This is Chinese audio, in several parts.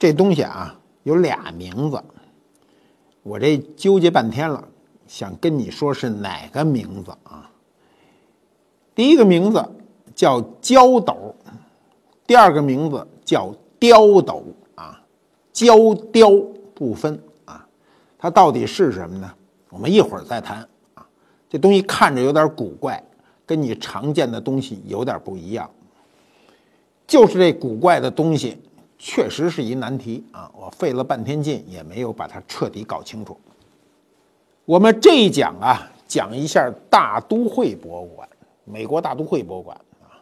这东西啊，有俩名字，我这纠结半天了，想跟你说是哪个名字啊？第一个名字叫焦斗，第二个名字叫雕斗啊，焦雕不分啊，它到底是什么呢？我们一会儿再谈啊。这东西看着有点古怪，跟你常见的东西有点不一样，就是这古怪的东西。确实是一难题啊！我费了半天劲也没有把它彻底搞清楚。我们这一讲啊，讲一下大都会博物馆，美国大都会博物馆啊。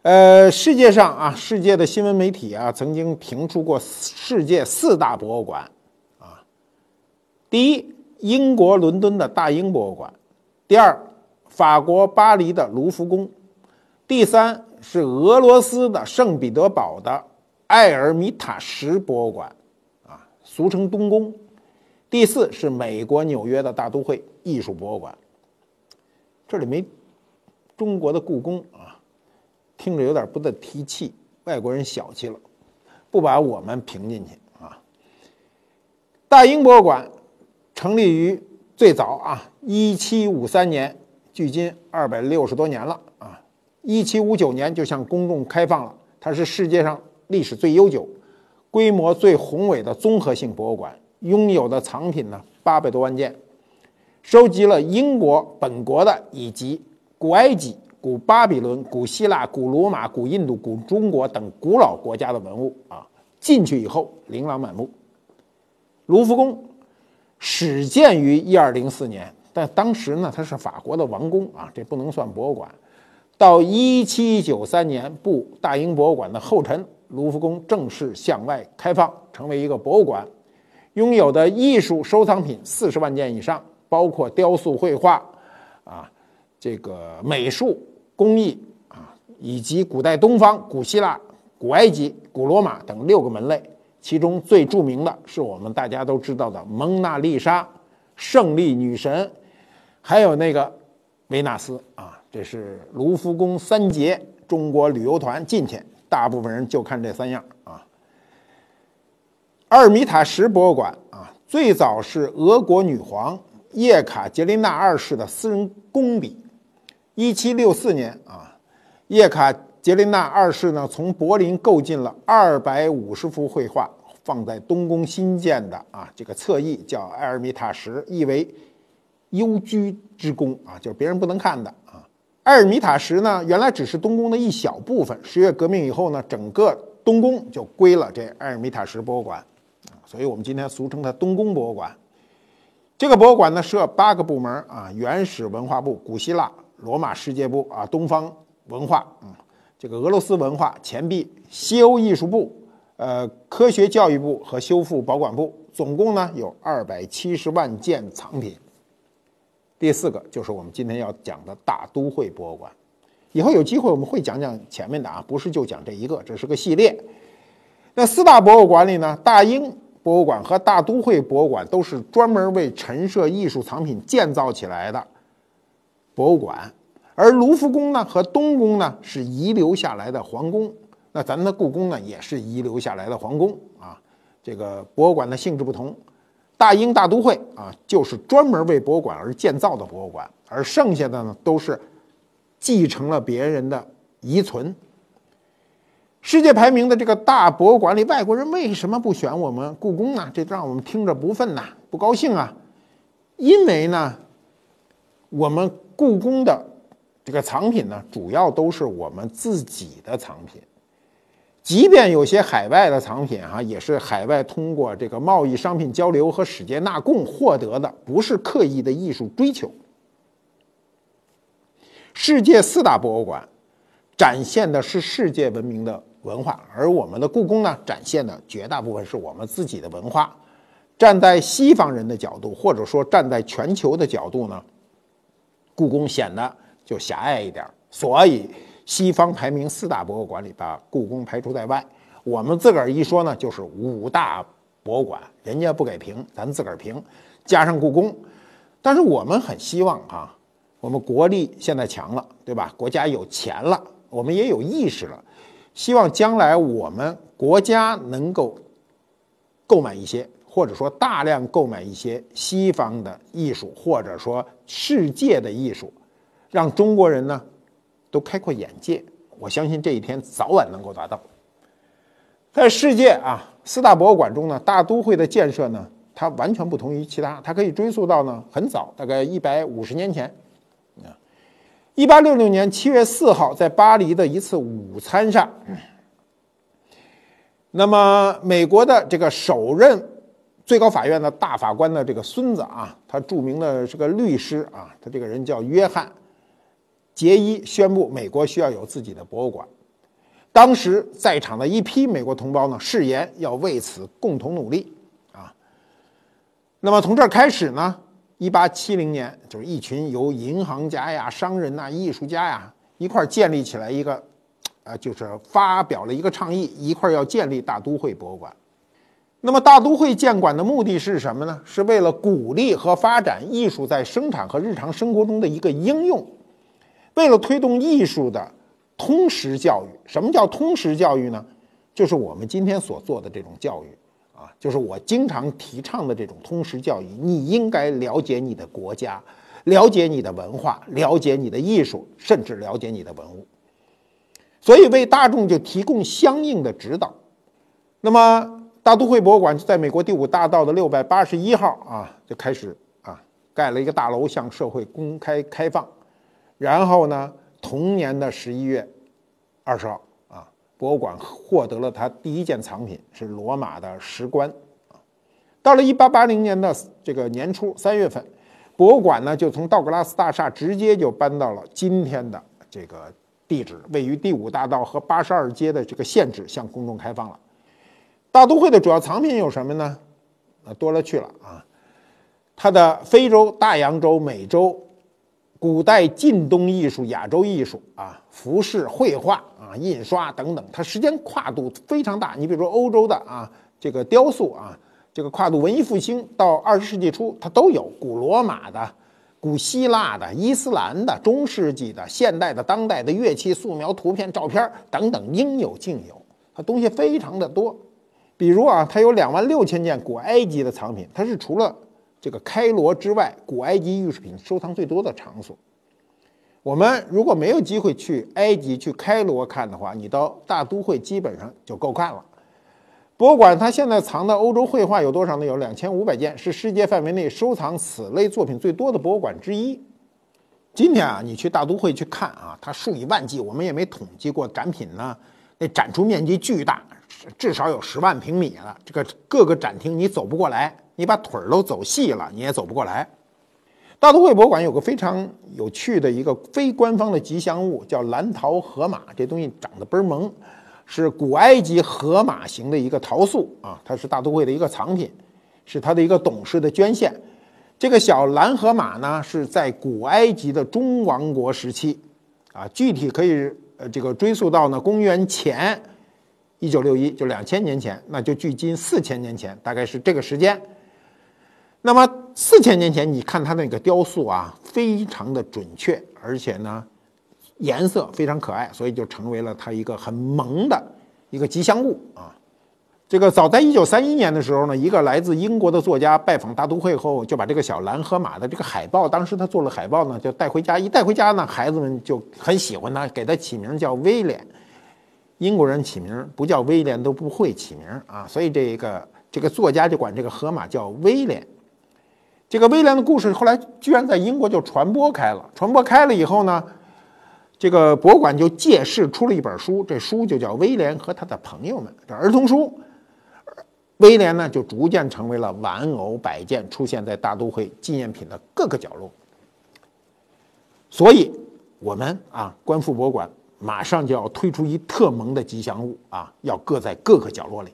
呃，世界上啊，世界的新闻媒体啊，曾经评出过世界四大博物馆啊。第一，英国伦敦的大英博物馆；第二，法国巴黎的卢浮宫；第三是俄罗斯的圣彼得堡的。埃尔米塔什博物馆，啊，俗称东宫。第四是美国纽约的大都会艺术博物馆。这里没中国的故宫啊，听着有点不得提气，外国人小气了，不把我们评进去啊。大英博物馆成立于最早啊，一七五三年，距今二百六十多年了啊。一七五九年就向公众开放了，它是世界上。历史最悠久、规模最宏伟的综合性博物馆，拥有的藏品呢八百多万件，收集了英国本国的以及古埃及、古巴比伦、古希腊、古罗马、古印度、古中国等古老国家的文物啊。进去以后琳琅满目。卢浮宫始建于一二零四年，但当时呢它是法国的王宫啊，这不能算博物馆。到一七九三年，步大英博物馆的后尘。卢浮宫正式向外开放，成为一个博物馆，拥有的艺术收藏品四十万件以上，包括雕塑、绘画，啊，这个美术工艺啊，以及古代东方、古希腊、古埃及、古罗马等六个门类。其中最著名的是我们大家都知道的蒙娜丽莎、胜利女神，还有那个维纳斯啊。这是卢浮宫三杰，中国旅游团进去。大部分人就看这三样啊。阿尔米塔什博物馆啊，最早是俄国女皇叶卡捷琳娜二世的私人工笔。一七六四年啊，叶卡捷琳娜二世呢从柏林购进了二百五十幅绘画，放在东宫新建的啊这个侧翼，叫埃尔米塔什，意为幽居之宫啊，就是别人不能看的。埃尔米塔什呢，原来只是东宫的一小部分。十月革命以后呢，整个东宫就归了这埃尔米塔什博物馆，所以我们今天俗称它东宫博物馆。这个博物馆呢，设八个部门啊：原始文化部、古希腊、罗马世界部啊、东方文化嗯，这个俄罗斯文化、钱币、西欧艺术部、呃科学教育部和修复保管部，总共呢有二百七十万件藏品。第四个就是我们今天要讲的大都会博物馆，以后有机会我们会讲讲前面的啊，不是就讲这一个，这是个系列。那四大博物馆里呢，大英博物馆和大都会博物馆都是专门为陈设艺术藏品建造起来的博物馆，而卢浮宫呢和东宫呢是遗留下来的皇宫，那咱们的故宫呢也是遗留下来的皇宫啊，这个博物馆的性质不同。大英大都会啊，就是专门为博物馆而建造的博物馆，而剩下的呢，都是继承了别人的遗存。世界排名的这个大博物馆里，外国人为什么不选我们故宫呢？这让我们听着不忿呐，不高兴啊！因为呢，我们故宫的这个藏品呢，主要都是我们自己的藏品。即便有些海外的藏品，哈，也是海外通过这个贸易商品交流和使节纳贡获得的，不是刻意的艺术追求。世界四大博物馆展现的是世界文明的文化，而我们的故宫呢，展现的绝大部分是我们自己的文化。站在西方人的角度，或者说站在全球的角度呢，故宫显得就狭隘一点，所以。西方排名四大博物馆里把故宫排除在外，我们自个儿一说呢，就是五大博物馆，人家不给评，咱自个儿评，加上故宫。但是我们很希望啊，我们国力现在强了，对吧？国家有钱了我们也有意识了，希望将来我们国家能够购买一些，或者说大量购买一些西方的艺术，或者说世界的艺术，让中国人呢都开阔眼界。我相信这一天早晚能够达到。在世界啊四大博物馆中呢，大都会的建设呢，它完全不同于其他，它可以追溯到呢很早，大概一百五十年前。啊，一八六六年七月四号，在巴黎的一次午餐上，那么美国的这个首任最高法院的大法官的这个孙子啊，他著名的这个律师啊，他这个人叫约翰。杰伊宣布，美国需要有自己的博物馆。当时在场的一批美国同胞呢，誓言要为此共同努力啊。那么从这儿开始呢，一八七零年，就是一群由银行家呀、商人呐、艺术家呀一块儿建立起来一个，啊，就是发表了一个倡议，一块儿要建立大都会博物馆。那么大都会建馆的目的是什么呢？是为了鼓励和发展艺术在生产和日常生活中的一个应用。为了推动艺术的通识教育，什么叫通识教育呢？就是我们今天所做的这种教育啊，就是我经常提倡的这种通识教育。你应该了解你的国家，了解你的文化，了解你的艺术，甚至了解你的文物。所以为大众就提供相应的指导。那么大都会博物馆就在美国第五大道的六百八十一号啊，就开始啊盖了一个大楼，向社会公开开放。然后呢？同年的十一月二十号啊，博物馆获得了它第一件藏品，是罗马的石棺啊。到了一八八零年的这个年初三月份，博物馆呢就从道格拉斯大厦直接就搬到了今天的这个地址，位于第五大道和八十二街的这个现址，向公众开放了。大都会的主要藏品有什么呢？啊，多了去了啊，它的非洲、大洋洲、美洲。古代近东艺术、亚洲艺术啊，服饰、绘画啊、印刷等等，它时间跨度非常大。你比如说欧洲的啊，这个雕塑啊，这个跨度文艺复兴到二十世纪初，它都有古罗马的、古希腊的、伊斯兰的、中世纪的、现代的、当代的乐器、素描、图片、照片等等，应有尽有。它东西非常的多。比如啊，它有两万六千件古埃及的藏品，它是除了。这个开罗之外，古埃及艺术品收藏最多的场所。我们如果没有机会去埃及、去开罗看的话，你到大都会基本上就够看了。博物馆它现在藏的欧洲绘画有多少呢？有两千五百件，是世界范围内收藏此类作品最多的博物馆之一。今天啊，你去大都会去看啊，它数以万计，我们也没统计过展品呢。那展出面积巨大，至少有十万平米了。这个各个展厅你走不过来。你把腿儿都走细了，你也走不过来。大都会博物馆有个非常有趣的一个非官方的吉祥物，叫蓝陶河马。这东西长得倍儿萌，是古埃及河马型的一个陶塑啊，它是大都会的一个藏品，是它的一个董事的捐献。这个小蓝河马呢，是在古埃及的中王国时期啊，具体可以呃这个追溯到呢公元前一九六一，就两千年前，那就距今四千年前，大概是这个时间。那么四千年前，你看它那个雕塑啊，非常的准确，而且呢，颜色非常可爱，所以就成为了它一个很萌的一个吉祥物啊。这个早在一九三一年的时候呢，一个来自英国的作家拜访大都会后，就把这个小蓝河马的这个海报，当时他做了海报呢，就带回家。一带回家呢，孩子们就很喜欢他，给他起名叫威廉。英国人起名不叫威廉都不会起名啊，所以这个这个作家就管这个河马叫威廉。这个威廉的故事后来居然在英国就传播开了。传播开了以后呢，这个博物馆就借势出了一本书，这书就叫《威廉和他的朋友们》，这儿童书。威廉呢就逐渐成为了玩偶摆件，出现在大都会纪念品的各个角落。所以，我们啊，观复博物馆马上就要推出一特萌的吉祥物啊，要搁在各个角落里。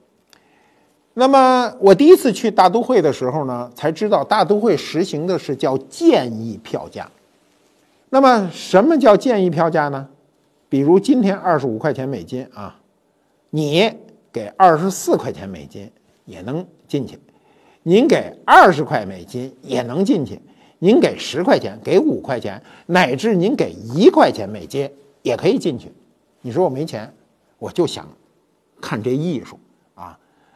那么我第一次去大都会的时候呢，才知道大都会实行的是叫建议票价。那么什么叫建议票价呢？比如今天二十五块钱美金啊，你给二十四块钱美金也能进去，您给二十块美金也能进去，您给十块钱、给五块钱，乃至您给一块钱美金也可以进去。你说我没钱，我就想看这艺术，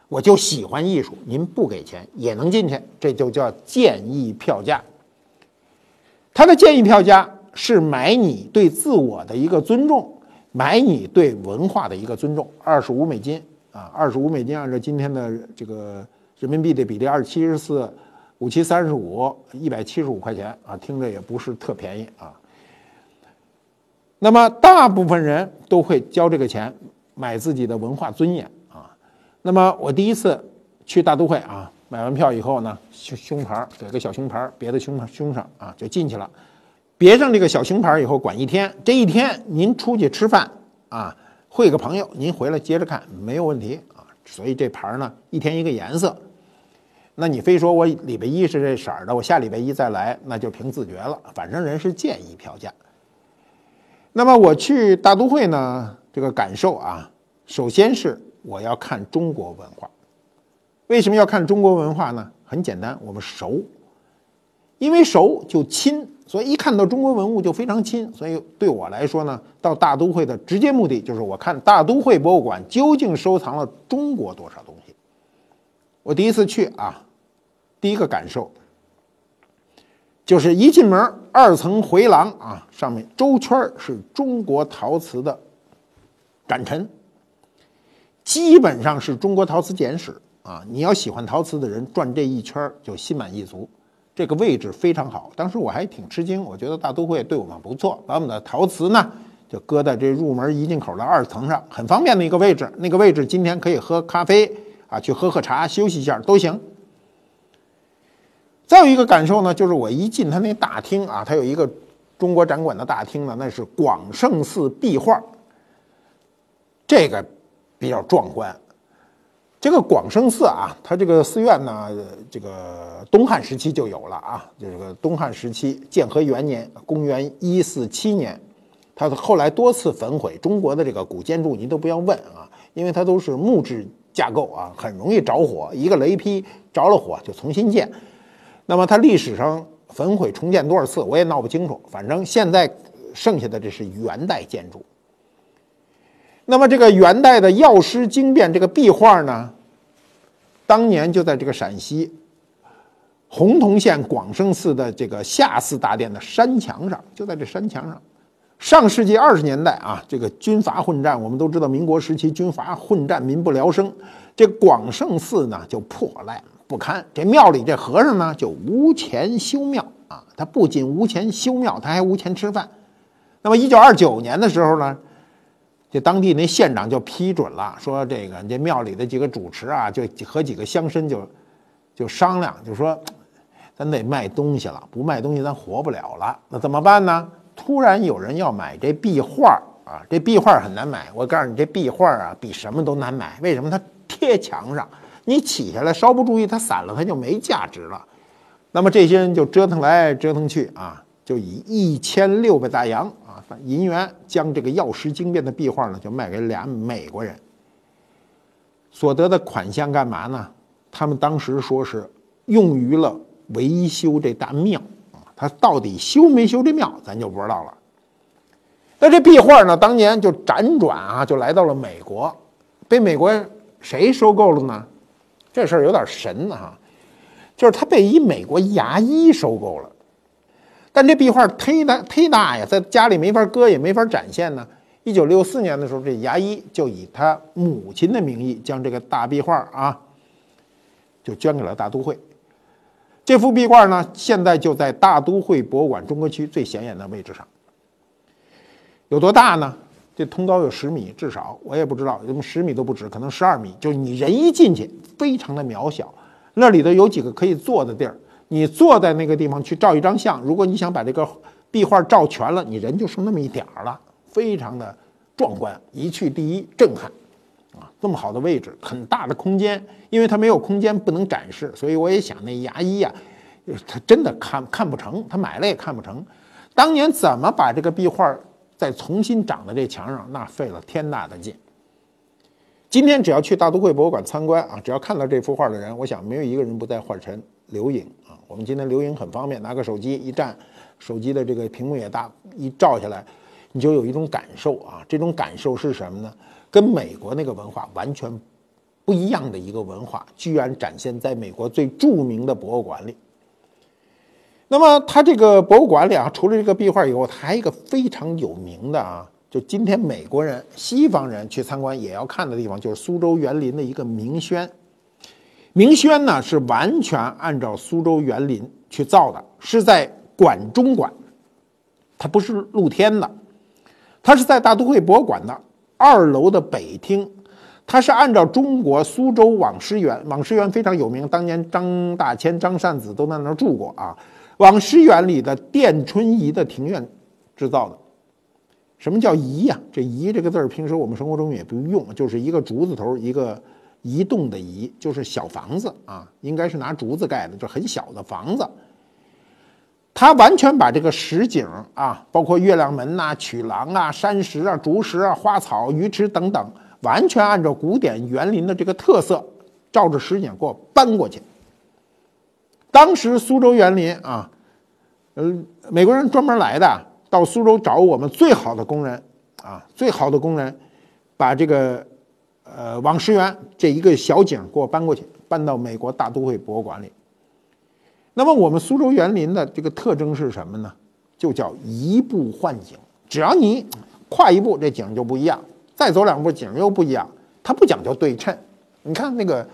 我就喜欢艺术，您不给钱也能进去，这就叫建议票价。他的建议票价是买你对自我的一个尊重，买你对文化的一个尊重，二十五美金啊，二十五美金按照今天的这个人民币的比例，二七十四。五七三十五，一百七十五块钱啊，听着也不是特便宜啊。那么大部分人都会交这个钱买自己的文化尊严。那么我第一次去大都会啊，买完票以后呢，胸胸牌给个小胸牌别在胸胸上啊，就进去了。别上这个小胸牌以后，管一天。这一天您出去吃饭啊，会个朋友，您回来接着看没有问题啊。所以这牌呢，一天一个颜色。那你非说我礼拜一是这色儿的，我下礼拜一再来，那就凭自觉了。反正人是建议票价。那么我去大都会呢，这个感受啊，首先是我要看中国文化。为什么要看中国文化呢？很简单，我们熟，因为熟就亲，所以一看到中国文物就非常亲。所以对我来说呢，到大都会的直接目的就是我看大都会博物馆究竟收藏了中国多少东西。我第一次去啊。第一个感受就是一进门，二层回廊啊，上面周圈是中国陶瓷的展陈，基本上是中国陶瓷简史啊。你要喜欢陶瓷的人转这一圈就心满意足。这个位置非常好，当时我还挺吃惊，我觉得大都会对我们不错，把我们的陶瓷呢就搁在这入门一进口的二层上，很方便的一个位置。那个位置今天可以喝咖啡啊，去喝喝茶，休息一下都行。再有一个感受呢，就是我一进他那大厅啊，他有一个中国展馆的大厅呢，那是广胜寺壁画，这个比较壮观。这个广胜寺啊，它这个寺院呢，这个东汉时期就有了啊，这个东汉时期建和元年，公元一四七年，它后来多次焚毁。中国的这个古建筑，您都不要问啊，因为它都是木质架构啊，很容易着火，一个雷劈着了火就重新建。那么它历史上焚毁重建多少次，我也闹不清楚。反正现在剩下的这是元代建筑。那么这个元代的药师经变这个壁画呢，当年就在这个陕西洪洞县广胜寺的这个下寺大殿的山墙上，就在这山墙上。上世纪二十年代啊，这个军阀混战，我们都知道，民国时期军阀混战，民不聊生。这广胜寺呢，就破烂。不堪这庙里这和尚呢，就无钱修庙啊！他不仅无钱修庙，他还无钱吃饭。那么，一九二九年的时候呢，这当地那县长就批准了，说这个这庙里的几个主持啊，就和几个乡绅就就商量，就说咱得卖东西了，不卖东西咱活不了了。那怎么办呢？突然有人要买这壁画啊！这壁画很难买，我告诉你，这壁画啊，比什么都难买。为什么？它贴墙上。你起下来稍不注意，它散了，它就没价值了。那么这些人就折腾来折腾去啊，就以一千六百大洋银元将这个药师经变的壁画呢，就卖给俩美国人。所得的款项干嘛呢？他们当时说是用于了维修这大庙啊。他到底修没修这庙，咱就不知道了。那这壁画呢，当年就辗转啊，就来到了美国，被美国谁收购了呢？这事儿有点神啊，就是他被一美国牙医收购了，但这壁画忒大忒大呀，在家里没法搁，也没法展现呢。一九六四年的时候，这牙医就以他母亲的名义将这个大壁画啊，就捐给了大都会。这幅壁画呢，现在就在大都会博物馆中国区最显眼的位置上。有多大呢？这通高有十米，至少我也不知道，怎么十米都不止，可能十二米。就是你人一进去，非常的渺小。那里头有几个可以坐的地儿，你坐在那个地方去照一张相。如果你想把这个壁画照全了，你人就剩那么一点儿了，非常的壮观，一去第一震撼啊！这么好的位置，很大的空间，因为它没有空间不能展示，所以我也想那牙医呀，他真的看看不成，他买了也看不成。当年怎么把这个壁画？再重新长在这墙上，那费了天大的劲。今天只要去大都会博物馆参观啊，只要看到这幅画的人，我想没有一个人不在画前留影。我们今天留影很方便，拿个手机一站，手机的这个屏幕也大，一照下来，你就有一种感受啊，这种感受是什么呢？跟美国那个文化完全不一样的一个文化，居然展现在美国最著名的博物馆里。那么，它这个博物馆里啊，除了这个壁画以后，它还有一个非常有名的啊，就今天美国人、西方人去参观也要看的地方，就是苏州园林的一个明轩。明轩呢是完全按照苏州园林去造的，是在馆中馆，它不是露天的，它是在大都会博物馆的。二楼的北厅，它是按照中国苏州网师园，网师园非常有名，当年张大千、张善子都在那儿住过啊。网师园里的殿春仪的庭院制造的。什么叫仪呀？这仪这个字儿，平时我们生活中也不用，就是一个竹字头，一个移动的移，就是小房子啊，应该是拿竹子盖的，就很小的房子。他完全把这个实景啊，包括月亮门呐、曲廊啊、山石啊、竹石啊、花草、鱼池等等，完全按照古典园林的这个特色，照着实景给我搬过去。当时苏州园林啊，呃，美国人专门来的，到苏州找我们最好的工人啊，最好的工人，把这个呃网师园这一个小景给我搬过去，搬到美国大都会博物馆里。那么我们苏州园林的这个特征是什么呢？就叫移步换景，只要你跨一步，这景就不一样；再走两步，景又不一样。它不讲究对称。你看那个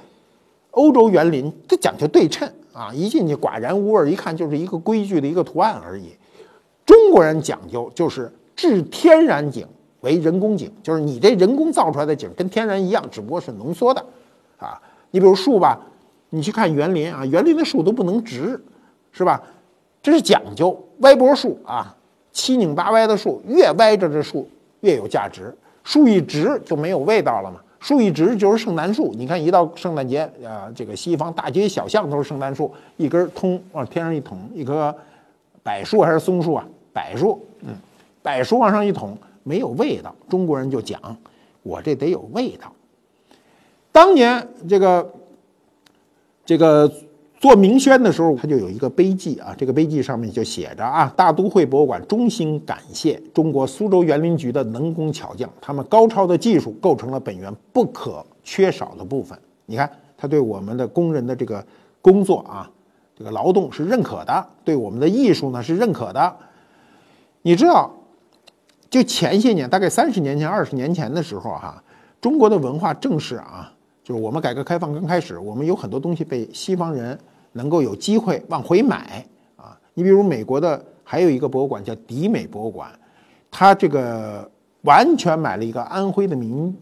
欧洲园林，它讲究对称啊，一进去寡然无味，一看就是一个规矩的一个图案而已。中国人讲究就是置天然景为人工景，就是你这人工造出来的景跟天然一样，只不过是浓缩的啊。你比如树吧。你去看园林啊，园林的树都不能直，是吧？这是讲究歪脖树啊，七拧八歪的树，越歪着这树越有价值。树一直就没有味道了嘛。树一直就是圣诞树。你看，一到圣诞节啊，这个西方大街小巷都是圣诞树，一根通往天上一捅，一棵柏树还是松树啊？柏树，嗯，柏树往上一捅，没有味道。中国人就讲，我这得有味道。当年这个。这个做明轩的时候，他就有一个碑记啊，这个碑记上面就写着啊，大都会博物馆衷心感谢中国苏州园林局的能工巧匠，他们高超的技术构成了本园不可缺少的部分。你看，他对我们的工人的这个工作啊，这个劳动是认可的，对我们的艺术呢是认可的。你知道，就前些年，大概三十年前、二十年前的时候哈，中国的文化正是啊。就是我们改革开放刚开始，我们有很多东西被西方人能够有机会往回买啊。你比如美国的还有一个博物馆叫迪美博物馆，它这个完全买了一个安徽的民，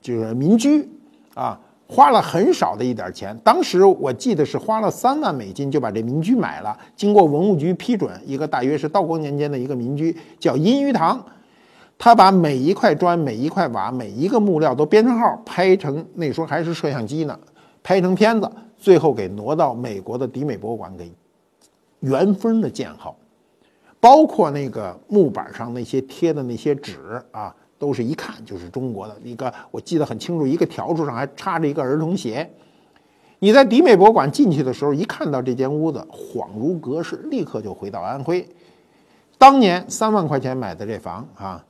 就是民居啊，花了很少的一点钱。当时我记得是花了三万美金就把这民居买了，经过文物局批准，一个大约是道光年间的一个民居，叫阴鱼堂。他把每一块砖、每一块瓦、每一个木料都编成号，拍成那时候还是摄像机呢，拍成片子，最后给挪到美国的迪美博物馆给原封的建好，包括那个木板上那些贴的那些纸啊，都是一看就是中国的。一个我记得很清楚，一个笤帚上还插着一个儿童鞋。你在迪美博物馆进去的时候，一看到这间屋子，恍如隔世，立刻就回到安徽。当年三万块钱买的这房啊。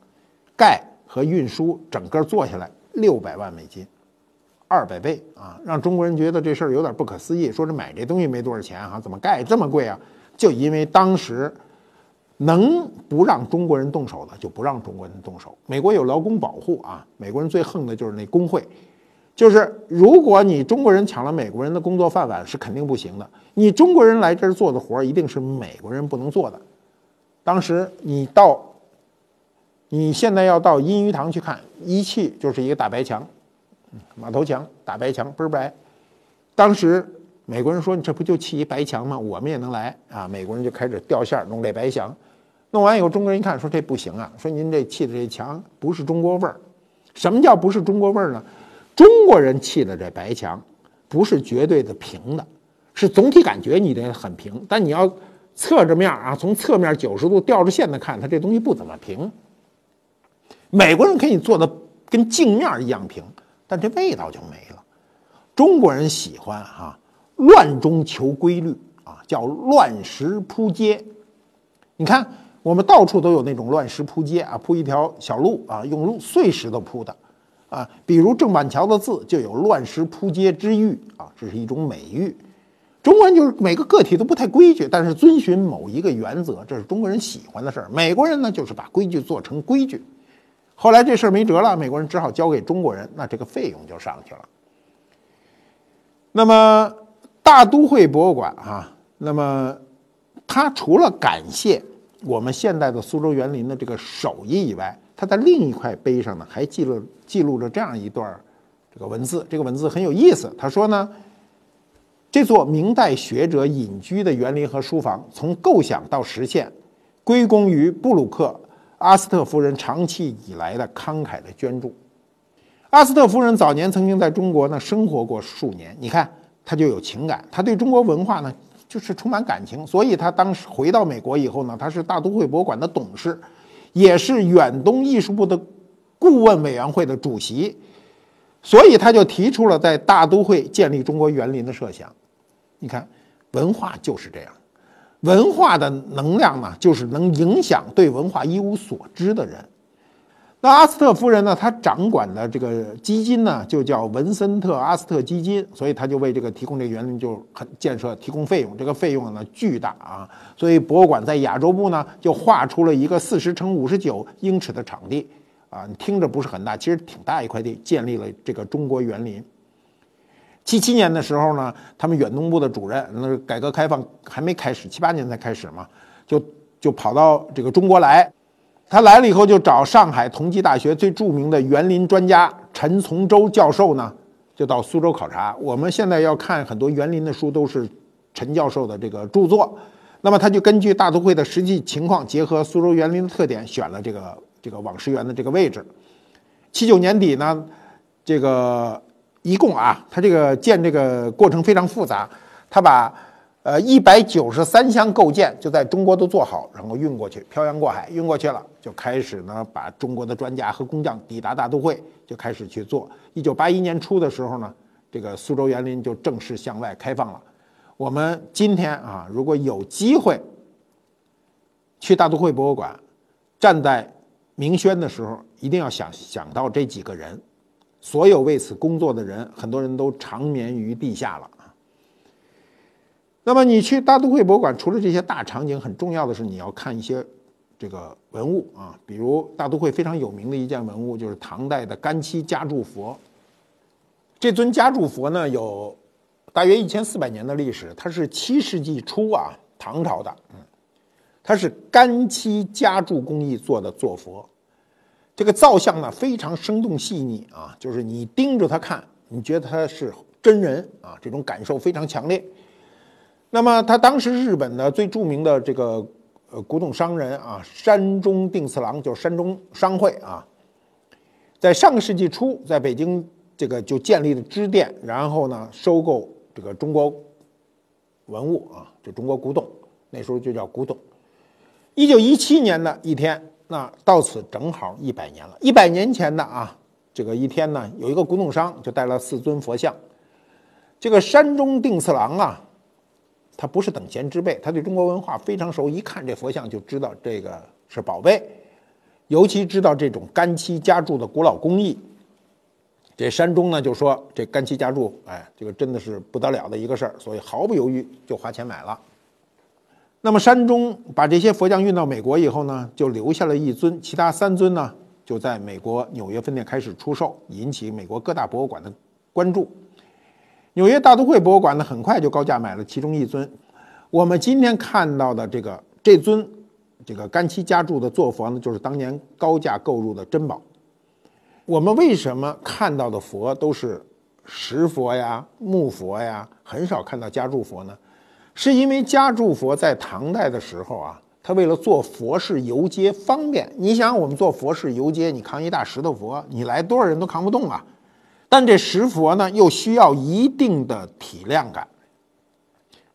盖和运输整个做下来六百万美金，二百倍啊！让中国人觉得这事儿有点不可思议，说是买这东西没多少钱啊，怎么盖这么贵啊？就因为当时能不让中国人动手的就不让中国人动手。美国有劳工保护啊，美国人最恨的就是那工会，就是如果你中国人抢了美国人的工作饭碗是肯定不行的。你中国人来这儿做的活儿一定是美国人不能做的。当时你到。你现在要到阴鱼塘去看，一去就是一个大白墙，马头墙，大白墙倍儿白。当时美国人说：“你这不就砌一白墙吗？我们也能来啊！”美国人就开始掉线弄这白墙，弄完以后，中国人一看说：“这不行啊！说您这砌的这墙不是中国味儿。什么叫不是中国味儿呢？中国人砌的这白墙不是绝对的平的，是总体感觉你得很平，但你要侧着面啊，从侧面九十度吊着线的看，它这东西不怎么平。”美国人可以做的跟镜面一样平，但这味道就没了。中国人喜欢哈乱中求规律啊，叫乱石铺街。你看我们到处都有那种乱石铺街啊，铺一条小路啊，用碎石头铺的啊。比如郑板桥的字就有“乱石铺街之誉”啊，这是一种美誉。中国人就是每个个体都不太规矩，但是遵循某一个原则，这是中国人喜欢的事儿。美国人呢，就是把规矩做成规矩。后来这事儿没辙了，美国人只好交给中国人，那这个费用就上去了。那么大都会博物馆啊，那么它除了感谢我们现代的苏州园林的这个手艺以外，它在另一块碑上呢，还记录记录着这样一段这个文字，这个文字很有意思。他说呢。这座明代学者隐居的园林和书房，从构想到实现，归功于布鲁克阿斯特夫人长期以来的慷慨的捐助。阿斯特夫人早年曾经在中国呢生活过数年，你看她就有情感，她对中国文化呢就是充满感情，所以她当时回到美国以后呢，她是大都会博物馆的董事，也是远东艺术部的顾问委员会的主席，所以他就提出了在大都会建立中国园林的设想。你看，文化就是这样，文化的能量呢，就是能影响对文化一无所知的人。那阿斯特夫人呢，她掌管的这个基金呢，就叫文森特阿斯特基金，所以她就为这个提供这个园林就很建设提供费用，这个费用呢巨大啊，所以博物馆在亚洲部呢就划出了一个四十乘五十九英尺的场地啊，你听着不是很大，其实挺大一块地，建立了这个中国园林。七七年的时候呢，他们远东部的主任，那改革开放还没开始，七八年才开始嘛，就就跑到这个中国来。他来了以后，就找上海同济大学最著名的园林专家陈从周教授呢，就到苏州考察。我们现在要看很多园林的书，都是陈教授的这个著作。那么他就根据大都会的实际情况，结合苏州园林的特点，选了这个这个网师园的这个位置。七九年底呢，这个。一共啊，它这个建这个过程非常复杂，他把呃一百九十三箱构件就在中国都做好，然后运过去，漂洋过海运过去了，就开始呢把中国的专家和工匠抵达大都会，就开始去做。一九八一年初的时候呢，这个苏州园林就正式向外开放了。我们今天啊，如果有机会去大都会博物馆，站在明轩的时候，一定要想想到这几个人。所有为此工作的人，很多人都长眠于地下了。那么你去大都会博物馆，除了这些大场景，很重要的是你要看一些这个文物啊，比如大都会非常有名的一件文物，就是唐代的干漆夹柱佛。这尊夹柱佛呢，有大约一千四百年的历史，它是七世纪初啊，唐朝的，嗯，它是干漆夹柱工艺做的坐佛。这个造像呢非常生动细腻啊，就是你盯着它看，你觉得它是真人啊，这种感受非常强烈。那么他当时日本的最著名的这个呃古董商人啊，山中定次郎，就是山中商会啊，在上个世纪初在北京这个就建立了支店，然后呢收购这个中国文物啊，就中国古董，那时候就叫古董。一九一七年的一天。那到此正好一百年了。一百年前的啊，这个一天呢，有一个古董商就带了四尊佛像。这个山中定次郎啊，他不是等闲之辈，他对中国文化非常熟，一看这佛像就知道这个是宝贝，尤其知道这种干漆夹铸的古老工艺。这山中呢就说这干漆夹铸，哎，这个真的是不得了的一个事儿，所以毫不犹豫就花钱买了。那么山中把这些佛像运到美国以后呢，就留下了一尊，其他三尊呢就在美国纽约分店开始出售，引起美国各大博物馆的关注。纽约大都会博物馆呢，很快就高价买了其中一尊。我们今天看到的这个这尊这个干漆夹铸的坐佛呢，就是当年高价购入的珍宝。我们为什么看到的佛都是石佛呀、木佛呀，很少看到夹铸佛呢？是因为家住佛在唐代的时候啊，他为了做佛事游街方便。你想，我们做佛事游街，你扛一大石头佛，你来多少人都扛不动啊。但这石佛呢，又需要一定的体量感。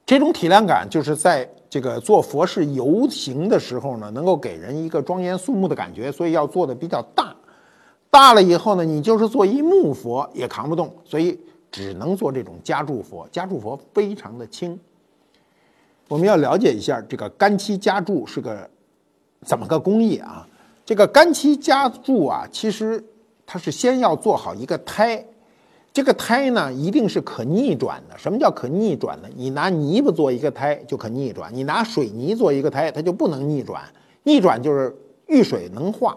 这种体量感，就是在这个做佛事游行的时候呢，能够给人一个庄严肃穆的感觉，所以要做的比较大。大了以后呢，你就是做一木佛也扛不动，所以只能做这种家住佛。家住佛非常的轻。我们要了解一下这个干漆夹铸是个怎么个工艺啊？这个干漆加注啊，其实它是先要做好一个胎，这个胎呢一定是可逆转的。什么叫可逆转呢？你拿泥巴做一个胎就可逆转，你拿水泥做一个胎，它就不能逆转。逆转就是遇水能化。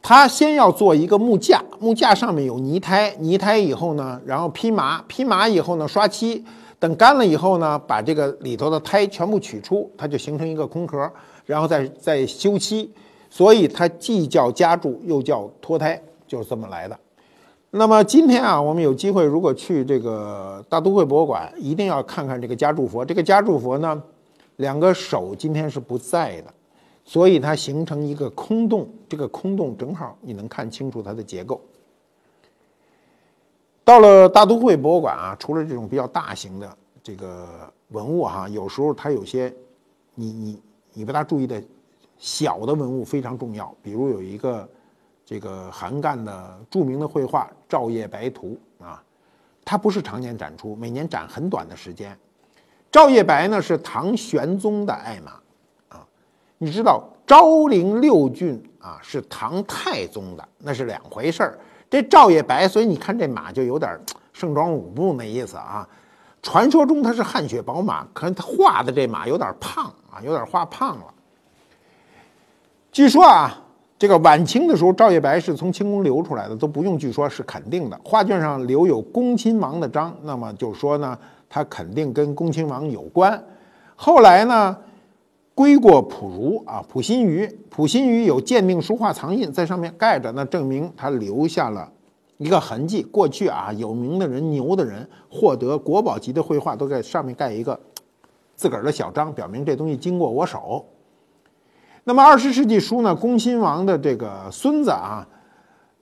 它先要做一个木架，木架上面有泥胎，泥胎以后呢，然后披麻，披麻以后呢，刷漆，等干了以后呢，把这个里头的胎全部取出，它就形成一个空壳，然后再再修漆，所以它既叫加铸，又叫脱胎，就是这么来的。那么今天啊，我们有机会如果去这个大都会博物馆，一定要看看这个加铸佛。这个加铸佛呢，两个手今天是不在的。所以它形成一个空洞，这个空洞正好你能看清楚它的结构。到了大都会博物馆啊，除了这种比较大型的这个文物哈，有时候它有些你你你不大注意的小的文物非常重要。比如有一个这个韩干的著名的绘画《照夜白图》啊，它不是常年展出，每年展很短的时间。照夜白呢是唐玄宗的爱马啊。你知道昭陵六骏啊是唐太宗的，那是两回事儿。这赵夜白，所以你看这马就有点盛装舞步那意思啊。传说中它是汗血宝马，可是他画的这马有点胖啊，有点画胖了。据说啊，这个晚清的时候，赵夜白是从清宫流出来的，都不用据说是肯定的。画卷上留有恭亲王的章，那么就说呢，他肯定跟恭亲王有关。后来呢？归过溥儒啊，溥心畬，溥心畬有鉴定书画藏印在上面盖着，那证明他留下了一个痕迹。过去啊，有名的人、牛的人获得国宝级的绘画，都在上面盖一个自个儿的小章，表明这东西经过我手。那么二十世纪初呢，恭亲王的这个孙子啊，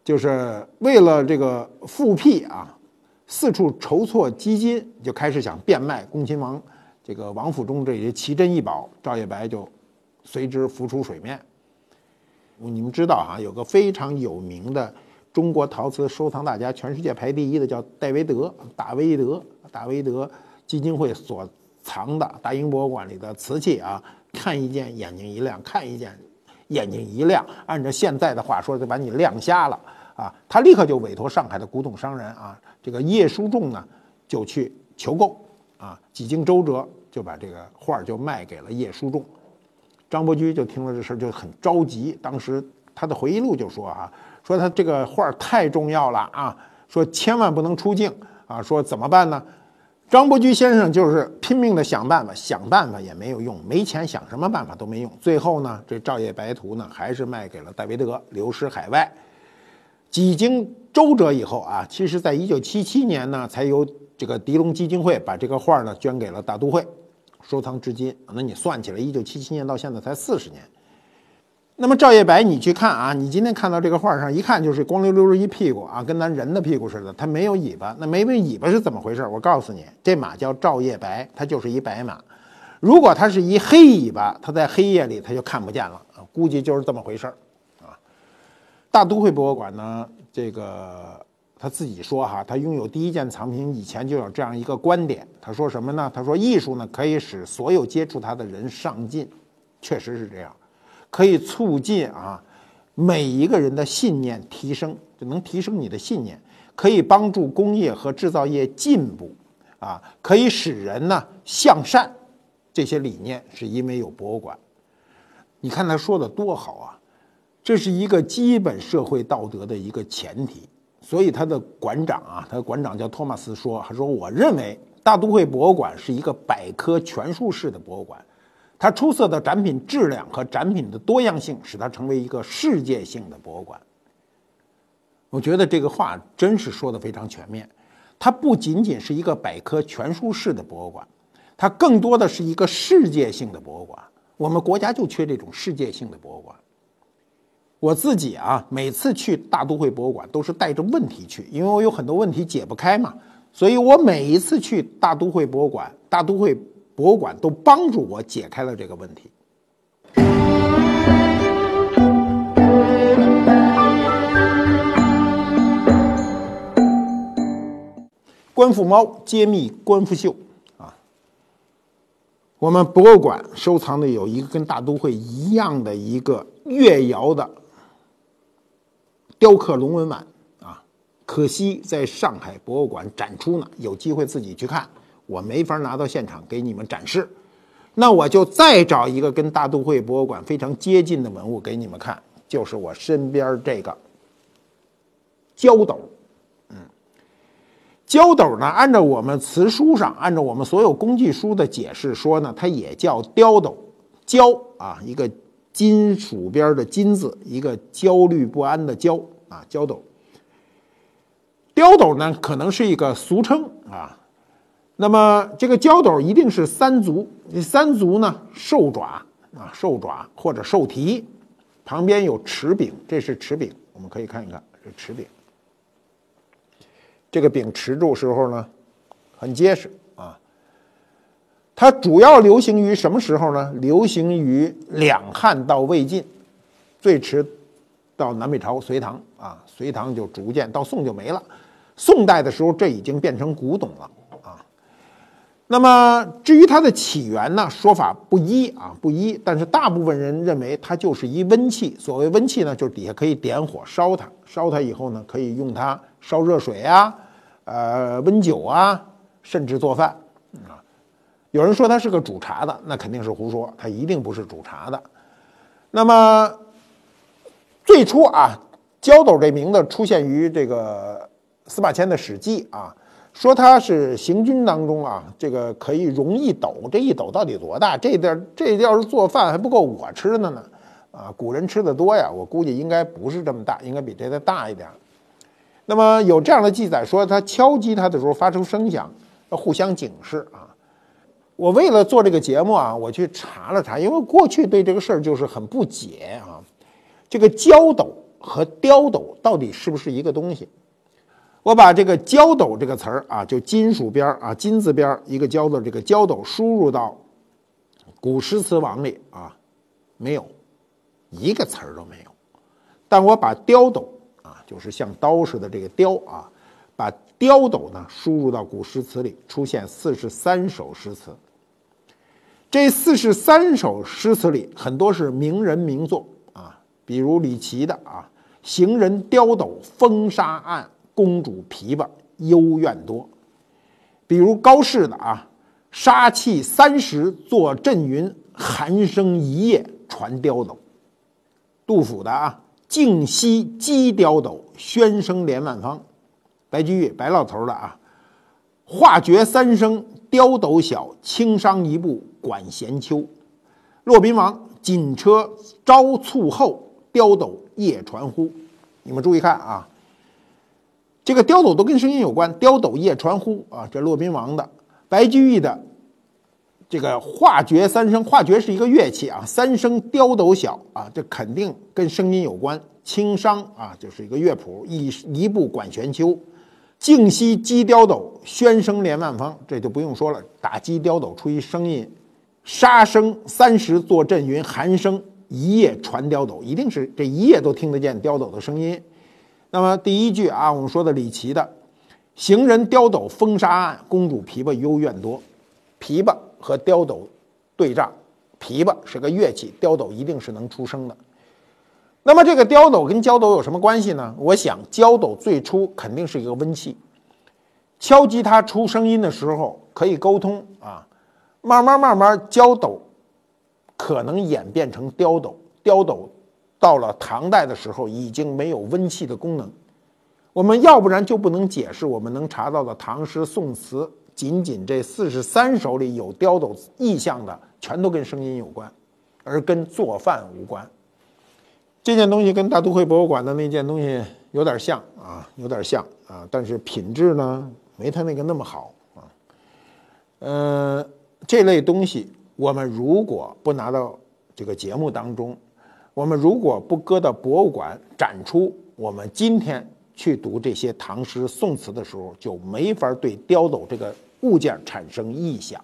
就是为了这个复辟啊，四处筹措基金，就开始想变卖恭亲王。这个王府中这些奇珍异宝，赵夜白就随之浮出水面。你们知道哈，有个非常有名的中国陶瓷收藏大家，全世界排第一的叫戴维德，大维德，大维德基金会所藏的大英博物馆里的瓷器啊，看一件眼睛一亮，看一件眼睛一亮，按照现在的话说，就把你亮瞎了啊！他立刻就委托上海的古董商人啊，这个叶书仲呢，就去求购。啊，几经周折就把这个画就卖给了叶书仲。张伯驹就听了这事就很着急。当时他的回忆录就说啊，说他这个画太重要了啊，说千万不能出境啊，说怎么办呢？张伯驹先生就是拼命的想办法，想办法也没有用，没钱想什么办法都没用。最后呢，这《照夜白图》呢还是卖给了戴维德，流失海外。几经周折以后啊，其实在一九七七年呢，才由。这个狄龙基金会把这个画呢捐给了大都会，收藏至今。那你算起来，一九七七年到现在才四十年。那么赵夜白，你去看啊，你今天看到这个画上，一看就是光溜溜的一屁股啊，跟咱人的屁股似的，它没有尾巴。那没尾巴是怎么回事？我告诉你，这马叫赵夜白，它就是一白马。如果它是一黑尾巴，它在黑夜里它就看不见了啊，估计就是这么回事儿啊。大都会博物馆呢，这个。他自己说哈，他拥有第一件藏品以前就有这样一个观点。他说什么呢？他说艺术呢可以使所有接触他的人上进，确实是这样，可以促进啊每一个人的信念提升，就能提升你的信念，可以帮助工业和制造业进步，啊，可以使人呢向善。这些理念是因为有博物馆。你看他说的多好啊，这是一个基本社会道德的一个前提。所以他的馆长啊，他的馆长叫托马斯说：“他说我认为大都会博物馆是一个百科全书式的博物馆，它出色的展品质量和展品的多样性使它成为一个世界性的博物馆。”我觉得这个话真是说的非常全面。它不仅仅是一个百科全书式的博物馆，它更多的是一个世界性的博物馆。我们国家就缺这种世界性的博物馆。我自己啊，每次去大都会博物馆都是带着问题去，因为我有很多问题解不开嘛，所以我每一次去大都会博物馆，大都会博物馆都帮助我解开了这个问题。官复猫揭秘官复秀啊，我们博物馆收藏的有一个跟大都会一样的一个越窑的雕刻龙纹碗啊，可惜在上海博物馆展出呢，有机会自己去看，我没法拿到现场给你们展示。那我就再找一个跟大都会博物馆非常接近的文物给你们看，就是我身边这个焦斗。嗯，焦斗呢，按照我们词书上，按照我们所有工具书的解释说呢，它也叫雕斗。焦啊，一个金属边的金字，一个焦虑不安的焦啊，焦斗。雕斗呢，可能是一个俗称啊。那么这个焦斗一定是三足，三足呢，兽爪啊，兽爪或者兽蹄，旁边有齿柄，这是齿柄，我们可以看一看这齿柄。这个柄持住时候呢，很结实啊。它主要流行于什么时候呢？流行于两汉到魏晋，最迟到南北朝隋唐啊，隋唐就逐渐到宋就没了，宋代的时候这已经变成古董了啊。那么至于它的起源呢，说法不一啊，不一。但是大部分人认为它就是一温器。所谓温器呢，就是底下可以点火烧它，烧它以后呢，可以用它烧热水啊，呃，温酒啊，甚至做饭啊。有人说它是个煮茶的，那肯定是胡说，它一定不是煮茶的。那么最初啊，焦斗这名字出现于这个司马迁的《史记》啊。说他是行军当中啊，这个可以容一斗，这一斗到底多大？这点这要是做饭还不够我吃的呢，啊，古人吃的多呀，我估计应该不是这么大，应该比这个大一点。那么有这样的记载说，他敲击它的时候发出声响，互相警示啊。我为了做这个节目啊，我去查了查，因为过去对这个事儿就是很不解啊，这个焦斗和雕斗到底是不是一个东西？我把这个“焦斗”这个词儿啊，就金属边啊，金字边一个“焦”字，这个“焦斗”输入到古诗词网里啊，没有一个词儿都没有。但我把“雕斗”啊，就是像刀似的这个“雕”啊，把“雕斗”呢输入到古诗词里，出现四十三首诗词。这四十三首诗词里，很多是名人名作，比如李琦的啊，“行人刁斗风沙暗。”公主琵琶幽怨多，比如高适的啊，杀气三十作阵云，寒声一夜传刁斗。杜甫的啊，静息击刁斗，喧声连万方。白居易白老头的啊，画绝三声刁斗小，轻伤一步管弦秋。骆宾王锦车招簇后，刁斗夜传呼。你们注意看啊。这个刁斗都跟声音有关，刁斗夜传呼啊，这骆宾王的、白居易的，这个画绝三声，画绝是一个乐器啊，三声刁斗小啊，这肯定跟声音有关。轻商啊，就是一个乐谱，一一部管弦秋，静息击刁斗，喧声连万方，这就不用说了，打击刁斗出一声音，杀声三十作阵云，寒声一夜传刁斗，一定是这一夜都听得见刁斗的声音。那么第一句啊，我们说的李琦的“行人刁斗风沙暗，公主琵琶幽怨多”，琵琶和刁斗对仗，琵琶是个乐器，刁斗一定是能出声的。那么这个刁斗跟焦斗有什么关系呢？我想焦斗最初肯定是一个温器，敲击它出声音的时候可以沟通啊，慢慢慢慢焦斗可能演变成刁斗，刁斗。到了唐代的时候，已经没有温器的功能。我们要不然就不能解释我们能查到的唐诗宋词，仅仅这四十三首里有雕斗意象的，全都跟声音有关，而跟做饭无关。这件东西跟大都会博物馆的那件东西有点像啊，有点像啊，但是品质呢没他那个那么好啊。呃，这类东西我们如果不拿到这个节目当中。我们如果不搁到博物馆展出，我们今天去读这些唐诗宋词的时候，就没法对雕斗这个物件产生意象。